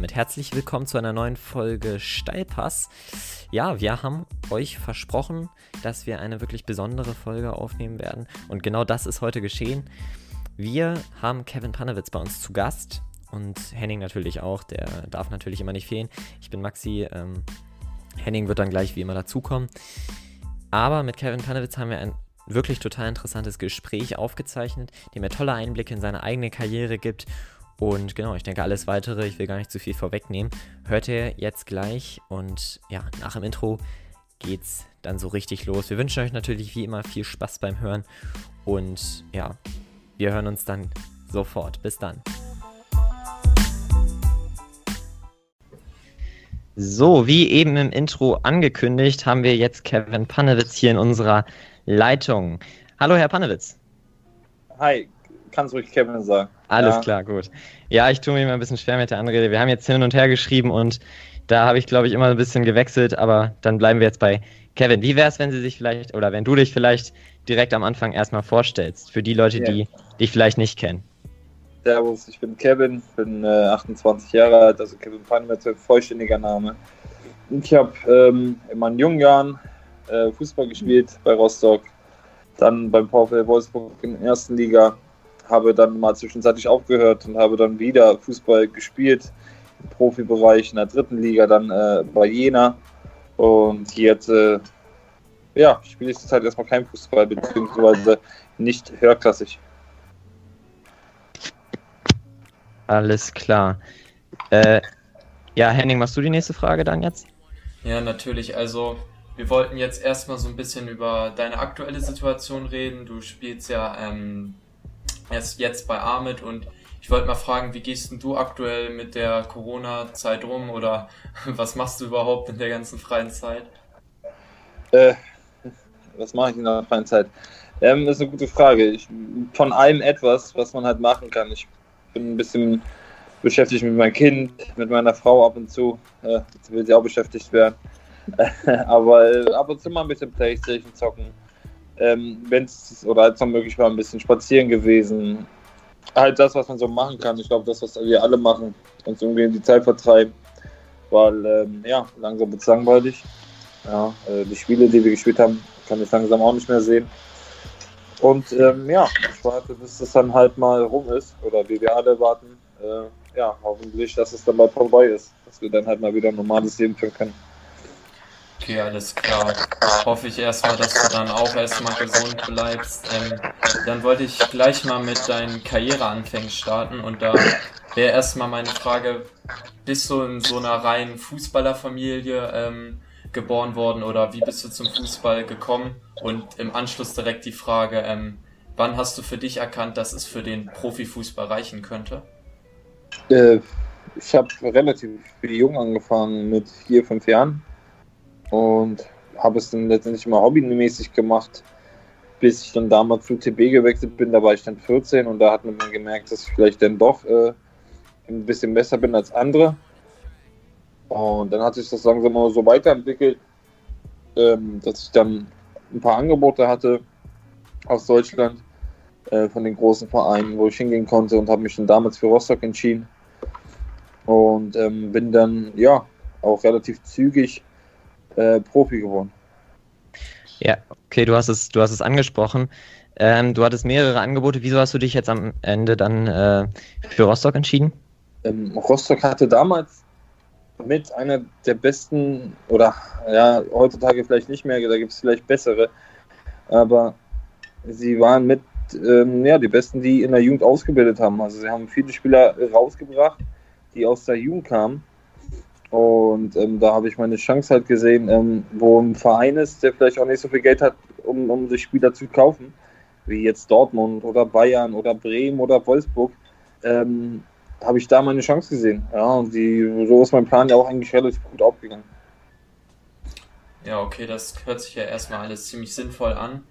damit herzlich willkommen zu einer neuen Folge Steilpass. Ja, wir haben euch versprochen, dass wir eine wirklich besondere Folge aufnehmen werden. Und genau das ist heute geschehen. Wir haben Kevin Panewitz bei uns zu Gast und Henning natürlich auch. Der darf natürlich immer nicht fehlen. Ich bin Maxi. Ähm, Henning wird dann gleich wie immer dazukommen. Aber mit Kevin Panewitz haben wir ein wirklich total interessantes Gespräch aufgezeichnet, dem er tolle Einblicke in seine eigene Karriere gibt und genau, ich denke, alles weitere, ich will gar nicht zu viel vorwegnehmen, hört ihr jetzt gleich. Und ja, nach dem Intro geht's dann so richtig los. Wir wünschen euch natürlich wie immer viel Spaß beim Hören. Und ja, wir hören uns dann sofort. Bis dann. So, wie eben im Intro angekündigt, haben wir jetzt Kevin Panewitz hier in unserer Leitung. Hallo, Herr Panewitz. Hi, kannst ruhig Kevin sagen. Alles ja. klar, gut. Ja, ich tue mir immer ein bisschen schwer mit der Anrede. Wir haben jetzt hin und her geschrieben und da habe ich, glaube ich, immer ein bisschen gewechselt, aber dann bleiben wir jetzt bei Kevin. Wie wäre es, wenn Sie sich vielleicht oder wenn du dich vielleicht direkt am Anfang erstmal vorstellst, für die Leute, ja. die dich vielleicht nicht kennen? Servus, ich bin Kevin, bin äh, 28 Jahre alt, also Kevin Panmetz, vollständiger Name. Ich habe ähm, in meinen jungen Jahren äh, Fußball gespielt bei Rostock, dann beim VfL Wolfsburg in der ersten Liga, habe dann mal zwischenzeitlich aufgehört und habe dann wieder Fußball gespielt im Profibereich in der dritten Liga, dann äh, bei Jena. Und jetzt äh, ja, spiele ich zurzeit erstmal kein Fußball, beziehungsweise nicht höherklassig. Alles klar. Äh, ja, Henning, machst du die nächste Frage dann jetzt? Ja, natürlich. Also, wir wollten jetzt erstmal so ein bisschen über deine aktuelle Situation reden. Du spielst ja ähm, erst jetzt bei Ahmed und ich wollte mal fragen, wie gehst du aktuell mit der Corona-Zeit um oder was machst du überhaupt in der ganzen freien Zeit? Äh, was mache ich in der freien Zeit? Ähm, das ist eine gute Frage. Ich, von allem etwas, was man halt machen kann. Ich bin ein bisschen beschäftigt mit meinem Kind, mit meiner Frau ab und zu. Äh, jetzt will sie auch beschäftigt werden. Aber äh, ab und zu mal ein bisschen Playstation zocken ähm, wenn es oder als noch möglich war, ein bisschen spazieren gewesen. Halt das, was man so machen kann. Ich glaube, das, was wir alle machen, uns irgendwie in die Zeit vertreiben. Weil, ähm, ja, langsam wird es langweilig. Ja, äh, die Spiele, die wir gespielt haben, kann ich langsam auch nicht mehr sehen. Und ähm, ja, ich warte, bis es dann halt mal rum ist. Oder wie wir alle warten. Äh, ja, hoffentlich, dass es dann mal vorbei ist. Dass wir dann halt mal wieder ein normales Leben führen können. Okay, alles klar. Hoffe ich erstmal, dass du dann auch erstmal gesund bleibst. Ähm, dann wollte ich gleich mal mit deinen Karriereanfängen starten und da wäre erstmal meine Frage, bist du in so einer reinen Fußballerfamilie ähm, geboren worden oder wie bist du zum Fußball gekommen? Und im Anschluss direkt die Frage, ähm, wann hast du für dich erkannt, dass es für den Profifußball reichen könnte? Äh, ich habe relativ jung angefangen, mit vier, fünf Jahren und habe es dann letztendlich mal hobbymäßig gemacht, bis ich dann damals zu TB gewechselt bin. Da war ich dann 14 und da hat man dann gemerkt, dass ich vielleicht dann doch äh, ein bisschen besser bin als andere. Und dann hat sich das langsam mal so weiterentwickelt, ähm, dass ich dann ein paar Angebote hatte aus Deutschland äh, von den großen Vereinen, wo ich hingehen konnte und habe mich dann damals für Rostock entschieden. Und ähm, bin dann ja auch relativ zügig äh, Profi geworden. Ja, okay, du hast es, du hast es angesprochen. Ähm, du hattest mehrere Angebote. Wieso hast du dich jetzt am Ende dann äh, für Rostock entschieden? Ähm, Rostock hatte damals mit einer der besten, oder ja, heutzutage vielleicht nicht mehr, da gibt es vielleicht bessere, aber sie waren mit ähm, ja, die besten, die in der Jugend ausgebildet haben. Also sie haben viele Spieler rausgebracht, die aus der Jugend kamen und ähm, da habe ich meine Chance halt gesehen, ähm, wo ein Verein ist, der vielleicht auch nicht so viel Geld hat, um, um sich Spieler zu kaufen, wie jetzt Dortmund oder Bayern oder Bremen oder Wolfsburg, ähm, habe ich da meine Chance gesehen. Ja, und die, so ist mein Plan ja auch eigentlich relativ gut aufgegangen. Ja, okay, das hört sich ja erstmal alles ziemlich sinnvoll an.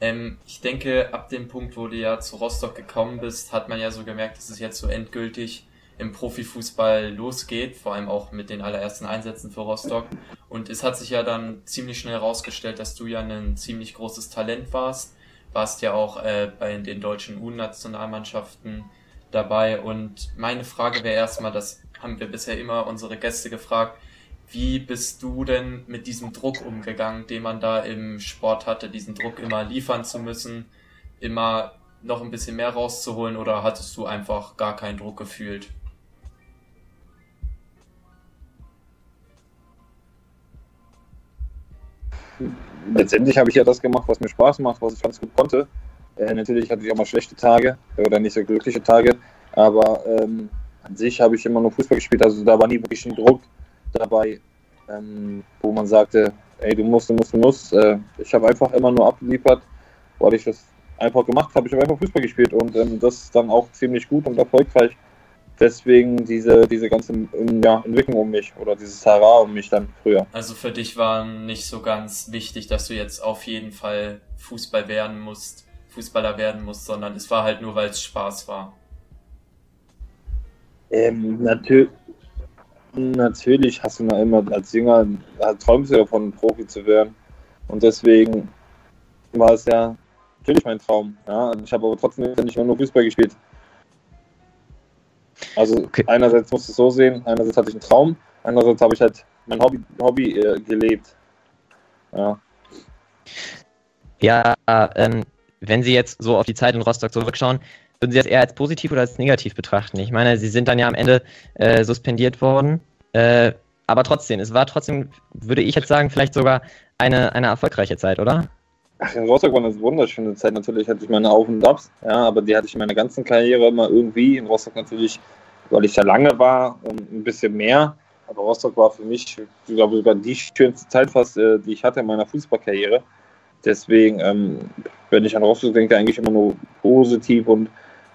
Ähm, ich denke, ab dem Punkt, wo du ja zu Rostock gekommen bist, hat man ja so gemerkt, dass es jetzt so endgültig im Profifußball losgeht, vor allem auch mit den allerersten Einsätzen für Rostock. Und es hat sich ja dann ziemlich schnell herausgestellt, dass du ja ein ziemlich großes Talent warst. Warst ja auch äh, bei den deutschen U-Nationalmannschaften dabei. Und meine Frage wäre erstmal, das haben wir bisher immer unsere Gäste gefragt, wie bist du denn mit diesem Druck umgegangen, den man da im Sport hatte, diesen Druck immer liefern zu müssen, immer noch ein bisschen mehr rauszuholen oder hattest du einfach gar keinen Druck gefühlt? Letztendlich habe ich ja das gemacht, was mir Spaß macht, was ich ganz gut konnte. Äh, natürlich hatte ich auch mal schlechte Tage oder nicht so glückliche Tage, aber ähm, an sich habe ich immer nur Fußball gespielt, also da war nie wirklich ein Druck dabei, ähm, wo man sagte, ey, du musst, du musst, du musst. Äh, ich habe einfach immer nur abgeliefert, weil ich das einfach gemacht habe. Ich habe einfach Fußball gespielt und ähm, das dann auch ziemlich gut und erfolgreich. Deswegen diese, diese ganze ähm, ja, Entwicklung um mich oder dieses Hara um mich dann früher. Also für dich war nicht so ganz wichtig, dass du jetzt auf jeden Fall Fußball werden musst, Fußballer werden musst, sondern es war halt nur, weil es Spaß war. Ähm, natürlich, natürlich hast du noch immer als Jünger, träumst du davon, Profi zu werden. Und deswegen war es ja natürlich mein Traum. Ja? Ich habe aber trotzdem nicht nur Fußball gespielt. Also okay. einerseits musst du es so sehen, einerseits hatte ich einen Traum, andererseits habe ich halt mein Hobby, Hobby äh, gelebt. Ja. Ja, ähm, wenn Sie jetzt so auf die Zeit in Rostock zurückschauen, würden Sie das eher als positiv oder als negativ betrachten? Ich meine, Sie sind dann ja am Ende äh, suspendiert worden, äh, aber trotzdem, es war trotzdem, würde ich jetzt sagen, vielleicht sogar eine, eine erfolgreiche Zeit, oder? Ach, in Rostock war eine wunderschöne Zeit. Natürlich hatte ich meine Auf und Abs, ja, aber die hatte ich in meiner ganzen Karriere immer irgendwie. In Rostock natürlich, weil ich ja lange war und ein bisschen mehr. Aber Rostock war für mich, ich glaube, sogar die schönste Zeit fast, äh, die ich hatte in meiner Fußballkarriere. Deswegen, ähm, wenn ich an Rostock denke, eigentlich immer nur positiv und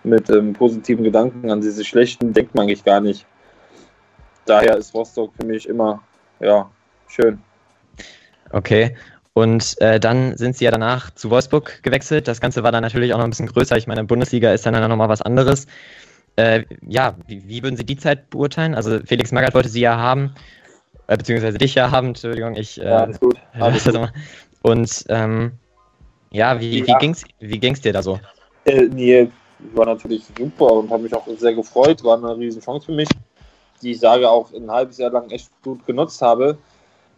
mit ähm, positiven Gedanken. An diese schlechten denkt man eigentlich gar nicht. Daher ist Rostock für mich immer, ja, schön. Okay. Und äh, dann sind sie ja danach zu Wolfsburg gewechselt. Das Ganze war dann natürlich auch noch ein bisschen größer. Ich meine, Bundesliga ist dann, dann nochmal was anderes. Äh, ja, wie, wie, würden Sie die Zeit beurteilen? Also Felix Magath wollte Sie ja haben, äh, beziehungsweise dich ja haben. Entschuldigung, ich. Äh, ja, alles gut. Alles gut. Und ähm, ja, wie, ja. wie ging's, wie ging's dir da so? Äh, nee, war natürlich super und habe mich auch sehr gefreut. War eine riesen Chance für mich, die ich sage auch ein halbes Jahr lang echt gut genutzt habe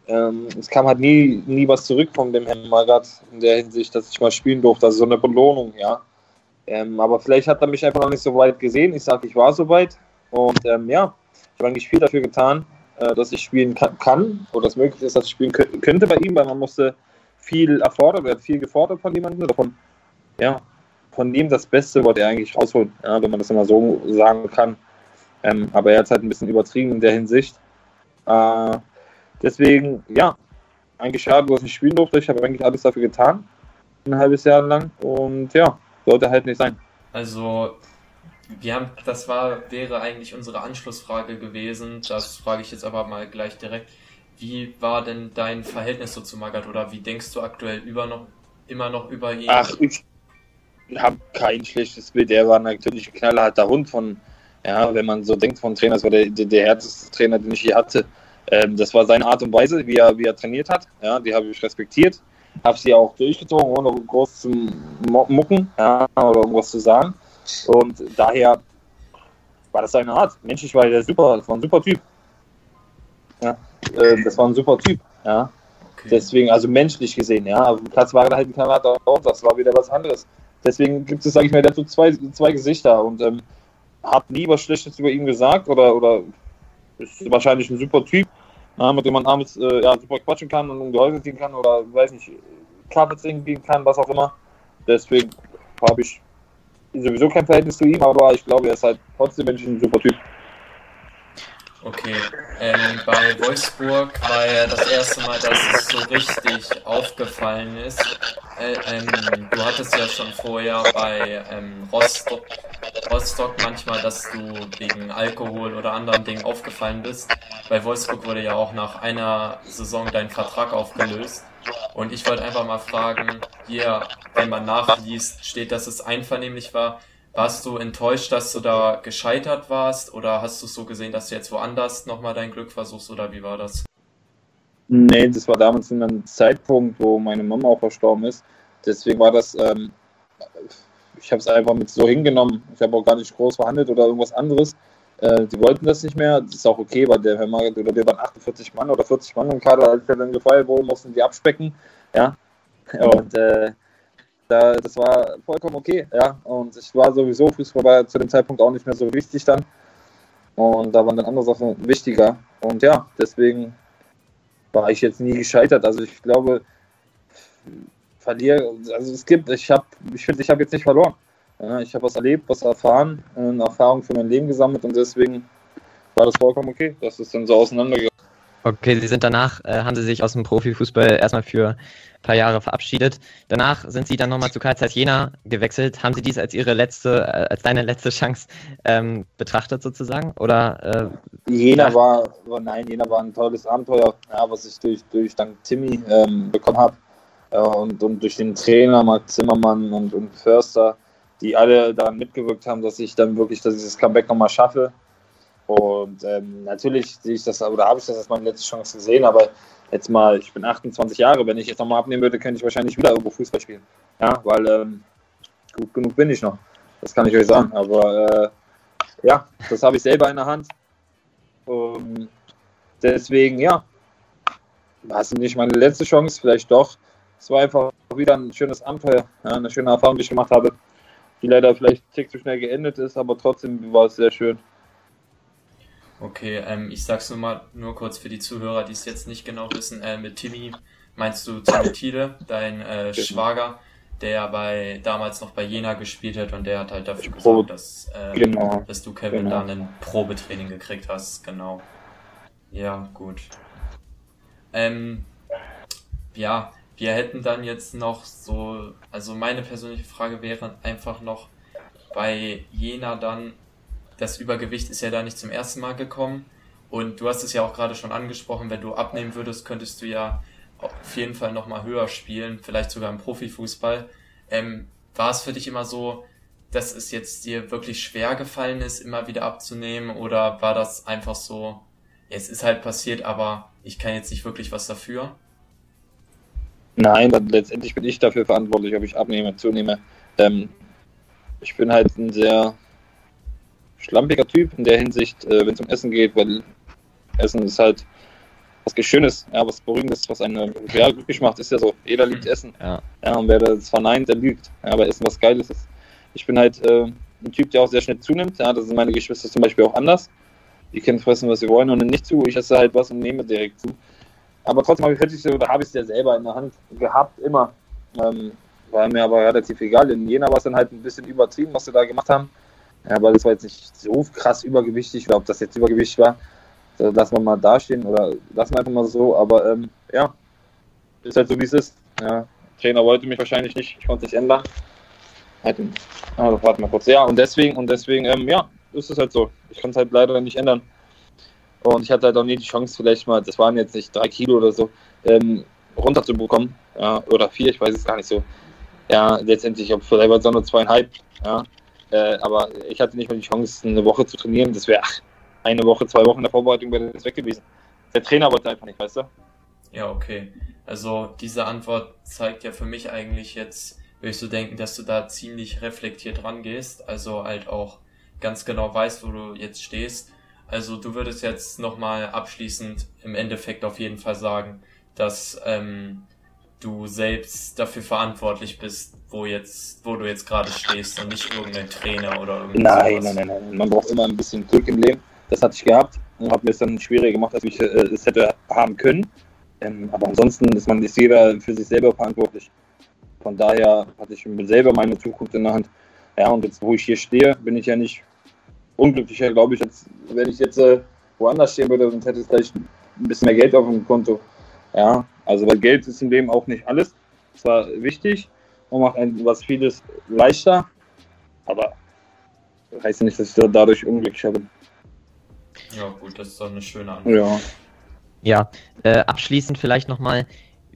ähm, es kam halt nie, nie was zurück von dem Herrn Magath in der Hinsicht, dass ich mal spielen durfte. Also so eine Belohnung, ja. Ähm, aber vielleicht hat er mich einfach noch nicht so weit gesehen. Ich sage, ich war so weit. Und ähm, ja, ich habe eigentlich viel dafür getan, äh, dass ich spielen kann, kann oder es möglich ist, dass ich spielen könnte bei ihm, weil man musste viel erfordert, er hat viel gefordert von jemandem oder von, ja, von dem das Beste wollte er eigentlich rausholen, ja, wenn man das immer so sagen kann. Ähm, aber er hat es halt ein bisschen übertrieben in der Hinsicht. Äh, Deswegen, ja, eigentlich schade, dass ich spielen durfte. Ich habe eigentlich alles dafür getan, ein halbes Jahr lang. Und ja, sollte halt nicht sein. Also, wir haben, das war, wäre eigentlich unsere Anschlussfrage gewesen. Das frage ich jetzt aber mal gleich direkt. Wie war denn dein Verhältnis so zu Magath oder wie denkst du aktuell über noch, immer noch über ihn? Ach, ich habe kein schlechtes Bild. Er war natürlich ein knallharter Hund von, ja, wenn man so denkt von Trainer, das war der, der, der härteste Trainer, den ich je hatte. Ähm, das war seine Art und Weise, wie er, wie er trainiert hat. Ja, die habe ich respektiert. Habe sie auch durchgezogen, ohne groß zu mucken ja, oder irgendwas zu sagen. Und daher war das seine Art. Menschlich war er super, das war ein super Typ. Ja, äh, das war ein super Typ. Ja. Okay. Deswegen, also menschlich gesehen, ja. Auf dem Platz war er halt ein Kamerad auch, das war wieder was anderes. Deswegen gibt es, sage ich mal, dazu zwei, zwei Gesichter und ähm, habe nie was Schlechtes über ihn gesagt oder, oder ist wahrscheinlich ein super Typ ja, mit dem man abends äh, ja, super quatschen kann und um die Häuser ziehen kann oder, weiß nicht, Kaffee trinken gehen kann, was auch immer. Deswegen habe ich sowieso kein Verhältnis zu ihm, aber ich glaube, er ist halt trotzdem ein super Typ. Okay, ähm, bei Wolfsburg war ja das erste Mal, dass es so richtig aufgefallen ist. Äh, ähm, du hattest ja schon vorher bei ähm, Rostock, Rostock manchmal, dass du wegen Alkohol oder anderen Dingen aufgefallen bist. Bei Wolfsburg wurde ja auch nach einer Saison dein Vertrag aufgelöst. Und ich wollte einfach mal fragen, hier, wenn man nachliest, steht, dass es einvernehmlich war. Warst du enttäuscht, dass du da gescheitert warst oder hast du es so gesehen, dass du jetzt woanders nochmal dein Glück versuchst oder wie war das? Nee, das war damals in einem Zeitpunkt, wo meine Mama auch verstorben ist. Deswegen war das, ähm, ich habe es einfach mit so hingenommen. Ich habe auch gar nicht groß verhandelt oder irgendwas anderes. Äh, die wollten das nicht mehr. Das ist auch okay, weil der oder wir waren 48 Mann oder 40 Mann im Kader, als er dann gefeuert wurde, mussten die abspecken. Ja. Und äh, da, das war vollkommen okay. Ja. Und ich war sowieso, Fußball war zu dem Zeitpunkt auch nicht mehr so wichtig dann. Und da waren dann andere Sachen wichtiger. Und ja, deswegen war ich jetzt nie gescheitert. Also ich glaube, verliere, also es gibt, ich habe, ich finde, ich habe jetzt nicht verloren. Ich habe was erlebt, was erfahren, eine Erfahrung für mein Leben gesammelt und deswegen war das vollkommen okay, dass es dann so auseinandergegangen Okay, Sie sind danach, äh, haben Sie sich aus dem Profifußball erstmal für ein paar Jahre verabschiedet. Danach sind Sie dann nochmal zu Karl Zeiss Jena gewechselt. Haben Sie dies als Ihre letzte, äh, als deine letzte Chance ähm, betrachtet sozusagen? Oder, äh, Jena war, war, nein, Jena war ein tolles Abenteuer, ja, was ich durch, durch dank Timmy ähm, bekommen habe. Äh, und, und durch den Trainer Marc Zimmermann und, und Förster die alle daran mitgewirkt haben, dass ich dann wirklich dass ich dieses Comeback nochmal schaffe. Und ähm, natürlich sehe ich das, oder habe ich das als meine letzte Chance gesehen, aber jetzt mal, ich bin 28 Jahre, wenn ich jetzt nochmal abnehmen würde, könnte ich wahrscheinlich wieder irgendwo Fußball spielen. Ja, weil ähm, gut genug bin ich noch. Das kann ich euch sagen. Aber äh, ja, das habe ich selber in der Hand. Und deswegen, ja, war es nicht meine letzte Chance, vielleicht doch. Es war einfach wieder ein schönes Abenteuer, eine schöne Erfahrung, die ich gemacht habe die leider vielleicht tick zu schnell geendet ist, aber trotzdem war es sehr schön. Okay, ähm, ich sag's nur mal nur kurz für die Zuhörer, die es jetzt nicht genau wissen. Äh, mit Timmy meinst du Timmy Thiele, dein äh. Schwager, der bei damals noch bei Jena gespielt hat und der hat halt dafür gesorgt, dass, äh, genau. dass du Kevin genau. da ein Probetraining gekriegt hast. Genau. Ja, gut. Ähm, ja, wir hätten dann jetzt noch so, also meine persönliche Frage wäre einfach noch bei Jena dann, das Übergewicht ist ja da nicht zum ersten Mal gekommen und du hast es ja auch gerade schon angesprochen, wenn du abnehmen würdest, könntest du ja auf jeden Fall nochmal höher spielen, vielleicht sogar im Profifußball. Ähm, war es für dich immer so, dass es jetzt dir wirklich schwer gefallen ist, immer wieder abzunehmen oder war das einfach so, es ist halt passiert, aber ich kann jetzt nicht wirklich was dafür? Nein, letztendlich bin ich dafür verantwortlich, ob ich abnehme, zunehme. Ähm, ich bin halt ein sehr schlampiger Typ in der Hinsicht, äh, wenn es um Essen geht, weil Essen ist halt was Schönes, ja, was Beruhigendes, was einen ja, glücklich macht, ist ja so. Jeder liebt Essen. Ja. ja und wer das verneint, der lügt. Ja, aber Essen was Geiles ist. Ich bin halt äh, ein Typ, der auch sehr schnell zunimmt. Ja, das sind meine Geschwister zum Beispiel auch anders. Die können fressen, was sie wollen und nicht zu. Ich esse halt was und nehme direkt zu. Aber trotzdem habe ich, oder es ja selber in der Hand gehabt, immer. Ähm, war mir aber relativ egal. In Jena war es dann halt ein bisschen übertrieben, was sie da gemacht haben. Ja, aber das war jetzt nicht so krass übergewichtig. Ich glaube, dass jetzt Übergewicht war, das lassen wir mal dastehen oder lassen wir einfach mal so. Aber ähm, ja, ist halt so, wie es ist. Ja, Trainer wollte mich wahrscheinlich nicht, ich konnte nicht ändern. Also, warte mal kurz. Ja, und deswegen, und deswegen, ähm, ja, ist es halt so. Ich kann es halt leider nicht ändern. Und ich hatte halt auch nie die Chance, vielleicht mal, das waren jetzt nicht drei Kilo oder so, ähm, runterzubekommen. Ja, oder vier, ich weiß es gar nicht so. Ja, letztendlich, ob vielleicht war es nur zweieinhalb. Ja, äh, aber ich hatte nicht mal die Chance, eine Woche zu trainieren. Das wäre eine Woche, zwei Wochen der Vorbereitung wäre das weg gewesen. Der Trainer wollte einfach nicht, weißt du? Ja, okay. Also diese Antwort zeigt ja für mich eigentlich jetzt, würde ich so denken, dass du da ziemlich reflektiert rangehst. Also halt auch ganz genau weißt, wo du jetzt stehst also du würdest jetzt nochmal abschließend im Endeffekt auf jeden Fall sagen, dass ähm, du selbst dafür verantwortlich bist, wo jetzt, wo du jetzt gerade stehst und nicht irgendein Trainer oder irgendwas. Nein, nein, nein, nein. Man braucht immer ein bisschen Glück im Leben. Das hatte ich gehabt und habe mir es dann schwieriger gemacht, als ich äh, es hätte haben können. Ähm, aber ansonsten ist man ist jeder für sich selber verantwortlich. Von daher hatte ich selber meine Zukunft in der Hand. Ja, und jetzt, wo ich hier stehe, bin ich ja nicht unglücklicher, glaube ich, als wenn ich jetzt äh, woanders stehen würde und hätte vielleicht ein bisschen mehr Geld auf dem Konto. Ja, also weil Geld ist im Leben auch nicht alles. Es war wichtig und macht ein, was vieles leichter, aber heißt ja nicht, dass ich dadurch unglücklicher bin. Ja, gut, das ist doch eine schöne Antwort. Ja. Ja, äh, abschließend vielleicht nochmal,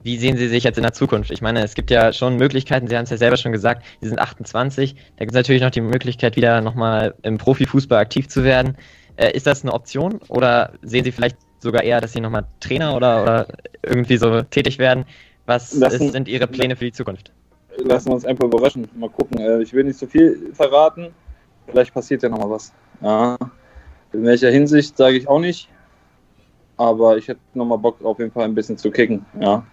wie sehen Sie sich jetzt in der Zukunft? Ich meine, es gibt ja schon Möglichkeiten, Sie haben es ja selber schon gesagt, Sie sind 28, da gibt es natürlich noch die Möglichkeit, wieder nochmal im Profifußball aktiv zu werden. Äh, ist das eine Option oder sehen Sie vielleicht sogar eher, dass Sie nochmal Trainer oder, oder irgendwie so tätig werden? Was lassen, ist, sind Ihre Pläne für die Zukunft? Lassen wir uns einfach überraschen. Mal gucken. Äh, ich will nicht so viel verraten. Vielleicht passiert ja nochmal was. Ja. In welcher Hinsicht sage ich auch nicht. Aber ich hätte nochmal Bock, auf jeden Fall ein bisschen zu kicken. Ja.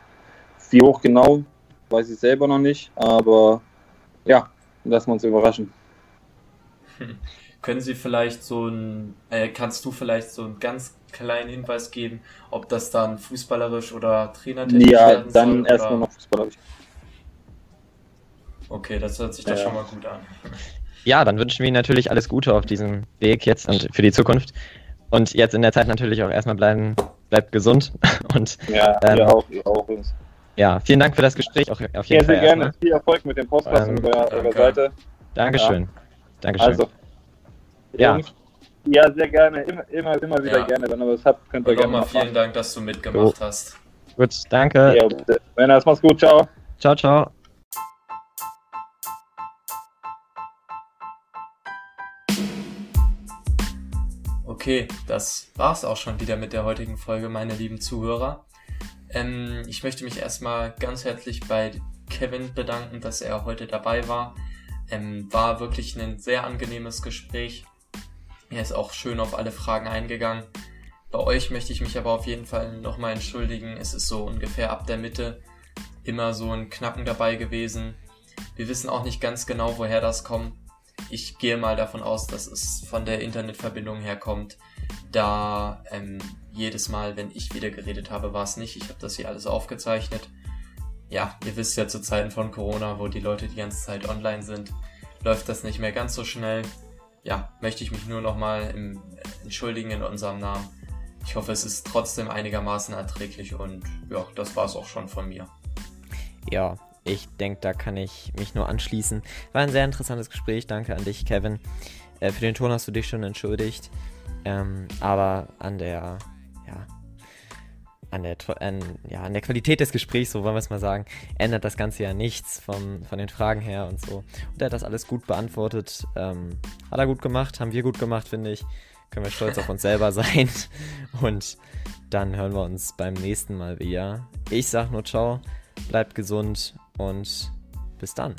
Wie hoch genau, weiß ich selber noch nicht. Aber ja, lassen wir uns überraschen. Hm. Können Sie vielleicht so ein, äh, kannst du vielleicht so einen ganz kleinen Hinweis geben, ob das dann fußballerisch oder trainertechnisch Ja, werden dann erstmal noch fußballerisch. Okay, das hört sich ja. doch schon mal gut an. Ja, dann wünschen wir Ihnen natürlich alles Gute auf diesem Weg jetzt und für die Zukunft. Und jetzt in der Zeit natürlich auch erstmal bleiben, bleibt gesund. Und, ja, ähm, ihr auch, ihr auch. Ja, vielen Dank für das Gespräch. Auch, auf jeden ja, sehr Fall gerne. Erstmal. Viel Erfolg mit dem Podcast ähm, und eurer, Seite. Dankeschön. Ja. Dankeschön. Also, ja. Ja, sehr gerne. Immer, immer, immer wieder ja. gerne. Wenn ihr was habt, könnt ihr gerne mal vielen Dank, dass du mitgemacht oh. hast. Gut, danke. Ja, bitte. Wenn das mach's gut. Ciao. Ciao, ciao. Okay, das war's auch schon wieder mit der heutigen Folge, meine lieben Zuhörer. Ähm, ich möchte mich erstmal ganz herzlich bei Kevin bedanken, dass er heute dabei war. Ähm, war wirklich ein sehr angenehmes Gespräch. Er ist auch schön auf alle Fragen eingegangen. Bei euch möchte ich mich aber auf jeden Fall nochmal entschuldigen. Es ist so ungefähr ab der Mitte immer so ein Knacken dabei gewesen. Wir wissen auch nicht ganz genau, woher das kommt ich gehe mal davon aus, dass es von der Internetverbindung herkommt, da ähm, jedes Mal, wenn ich wieder geredet habe, war es nicht. Ich habe das hier alles aufgezeichnet. Ja, ihr wisst ja zu Zeiten von Corona, wo die Leute die ganze Zeit online sind, läuft das nicht mehr ganz so schnell. Ja, möchte ich mich nur nochmal entschuldigen in unserem Namen. Ich hoffe, es ist trotzdem einigermaßen erträglich und ja, das war es auch schon von mir. Ja, ich denke, da kann ich mich nur anschließen. War ein sehr interessantes Gespräch. Danke an dich, Kevin. Äh, für den Ton hast du dich schon entschuldigt. Ähm, aber an der, ja, an der, an, ja, an der Qualität des Gesprächs, so wollen wir es mal sagen, ändert das Ganze ja nichts vom, von den Fragen her und so. Und er hat das alles gut beantwortet. Ähm, hat er gut gemacht, haben wir gut gemacht, finde ich. Können wir stolz auf uns selber sein. Und dann hören wir uns beim nächsten Mal wieder. Ich sag nur ciao, bleibt gesund und bis dann.